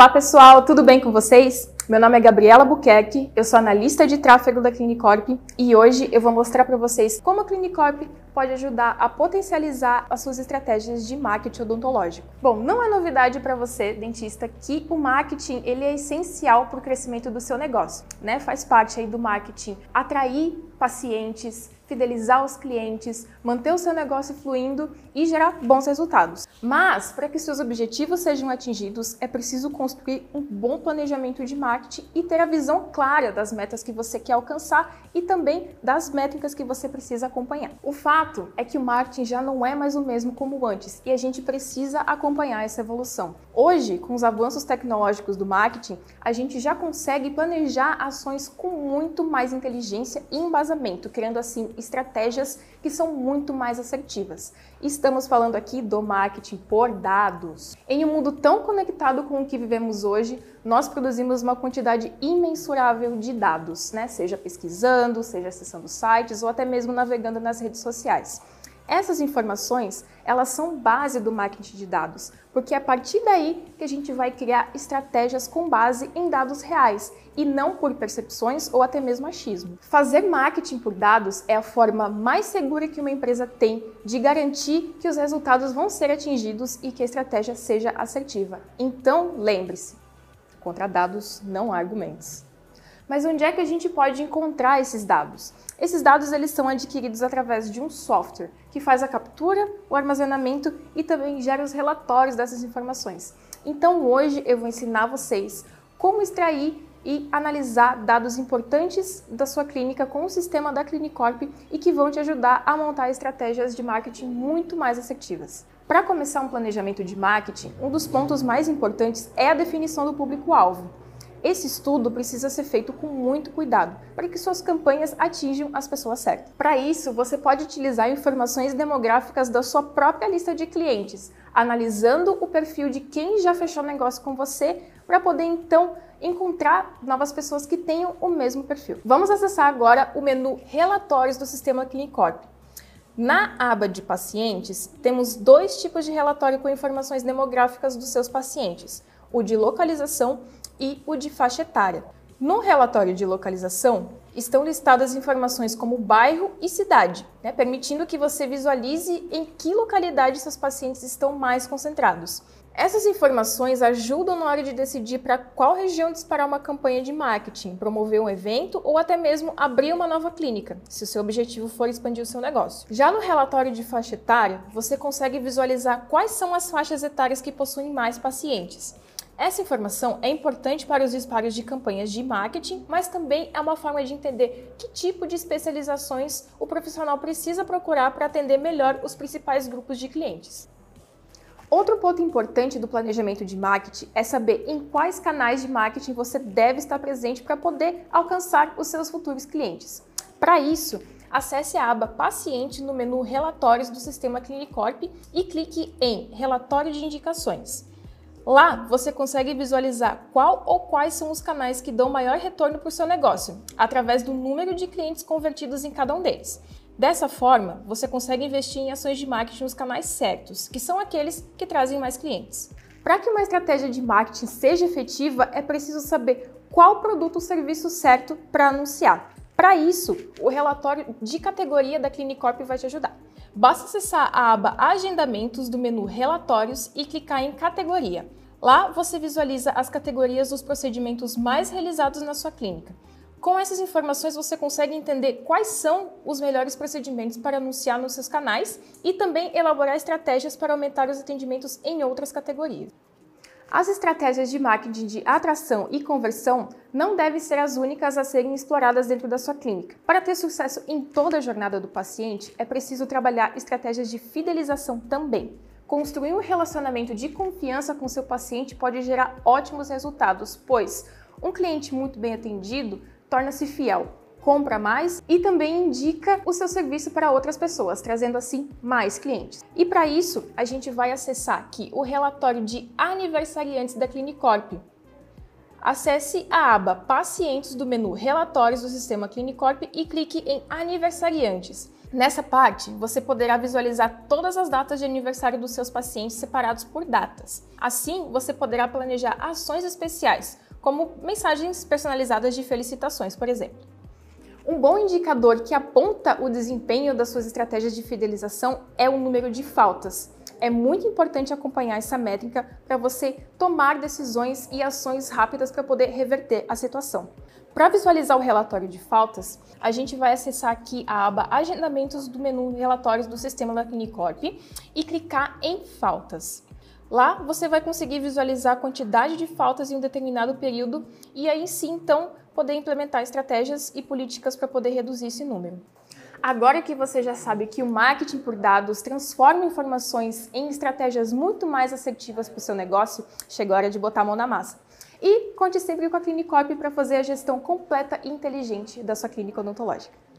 Olá pessoal, tudo bem com vocês? Meu nome é Gabriela Buquerque, eu sou analista de tráfego da Clinicorp e hoje eu vou mostrar para vocês como a Clinicorp pode ajudar a potencializar as suas estratégias de marketing odontológico. Bom, não é novidade para você, dentista, que o marketing ele é essencial para o crescimento do seu negócio, né? Faz parte aí do marketing atrair pacientes, fidelizar os clientes, manter o seu negócio fluindo e gerar bons resultados. Mas, para que seus objetivos sejam atingidos, é preciso construir um bom planejamento de marketing e ter a visão clara das metas que você quer alcançar e também das métricas que você precisa acompanhar. O fato é que o marketing já não é mais o mesmo como antes e a gente precisa acompanhar essa evolução. Hoje, com os avanços tecnológicos do marketing, a gente já consegue planejar ações com muito mais inteligência e embasamento, criando assim estratégias que são muito mais assertivas. Estamos falando aqui do marketing por dados. Em um mundo tão conectado com o que vivemos hoje, nós produzimos uma quantidade imensurável de dados, né? Seja pesquisando, seja acessando sites ou até mesmo navegando nas redes sociais. Essas informações, elas são base do marketing de dados, porque é a partir daí que a gente vai criar estratégias com base em dados reais e não por percepções ou até mesmo achismo. Fazer marketing por dados é a forma mais segura que uma empresa tem de garantir que os resultados vão ser atingidos e que a estratégia seja assertiva. Então, lembre-se, contra dados não há argumentos. Mas onde é que a gente pode encontrar esses dados? Esses dados eles são adquiridos através de um software que faz a captura, o armazenamento e também gera os relatórios dessas informações. Então hoje eu vou ensinar vocês como extrair e analisar dados importantes da sua clínica com o sistema da Clinicorp e que vão te ajudar a montar estratégias de marketing muito mais assertivas. Para começar um planejamento de marketing, um dos pontos mais importantes é a definição do público-alvo. Esse estudo precisa ser feito com muito cuidado para que suas campanhas atinjam as pessoas certas. Para isso, você pode utilizar informações demográficas da sua própria lista de clientes, analisando o perfil de quem já fechou negócio com você, para poder então encontrar novas pessoas que tenham o mesmo perfil. Vamos acessar agora o menu Relatórios do Sistema Clinicorp. Na aba de pacientes, temos dois tipos de relatório com informações demográficas dos seus pacientes: o de localização e o de faixa etária. No relatório de localização, estão listadas informações como bairro e cidade, né, permitindo que você visualize em que localidade seus pacientes estão mais concentrados. Essas informações ajudam na hora de decidir para qual região disparar uma campanha de marketing, promover um evento ou até mesmo abrir uma nova clínica, se o seu objetivo for expandir o seu negócio. Já no relatório de faixa etária, você consegue visualizar quais são as faixas etárias que possuem mais pacientes. Essa informação é importante para os disparos de campanhas de marketing, mas também é uma forma de entender que tipo de especializações o profissional precisa procurar para atender melhor os principais grupos de clientes. Outro ponto importante do planejamento de marketing é saber em quais canais de marketing você deve estar presente para poder alcançar os seus futuros clientes. Para isso, acesse a aba Paciente no menu Relatórios do Sistema Clinicorp e clique em Relatório de Indicações. Lá você consegue visualizar qual ou quais são os canais que dão maior retorno para o seu negócio, através do número de clientes convertidos em cada um deles. Dessa forma, você consegue investir em ações de marketing nos canais certos, que são aqueles que trazem mais clientes. Para que uma estratégia de marketing seja efetiva, é preciso saber qual produto ou serviço certo para anunciar. Para isso, o relatório de categoria da Clinicorp vai te ajudar. Basta acessar a aba Agendamentos do menu Relatórios e clicar em Categoria. Lá você visualiza as categorias dos procedimentos mais realizados na sua clínica. Com essas informações você consegue entender quais são os melhores procedimentos para anunciar nos seus canais e também elaborar estratégias para aumentar os atendimentos em outras categorias. As estratégias de marketing de atração e conversão não devem ser as únicas a serem exploradas dentro da sua clínica. Para ter sucesso em toda a jornada do paciente, é preciso trabalhar estratégias de fidelização também. Construir um relacionamento de confiança com seu paciente pode gerar ótimos resultados, pois um cliente muito bem atendido torna-se fiel, compra mais e também indica o seu serviço para outras pessoas, trazendo assim mais clientes. E para isso, a gente vai acessar aqui o relatório de aniversariantes da Clinicorp. acesse a aba Pacientes do menu Relatórios do Sistema Clinicorp e clique em Aniversariantes. Nessa parte, você poderá visualizar todas as datas de aniversário dos seus pacientes separados por datas. Assim, você poderá planejar ações especiais, como mensagens personalizadas de felicitações, por exemplo. Um bom indicador que aponta o desempenho das suas estratégias de fidelização é o número de faltas. É muito importante acompanhar essa métrica para você tomar decisões e ações rápidas para poder reverter a situação. Para visualizar o relatório de faltas, a gente vai acessar aqui a aba Agendamentos do menu Relatórios do sistema da Clinicorp e clicar em Faltas. Lá você vai conseguir visualizar a quantidade de faltas em um determinado período e aí sim, então, poder implementar estratégias e políticas para poder reduzir esse número. Agora que você já sabe que o marketing por dados transforma informações em estratégias muito mais assertivas para o seu negócio, chegou a hora de botar a mão na massa. E conte sempre com a Clinicorp para fazer a gestão completa e inteligente da sua clínica odontológica.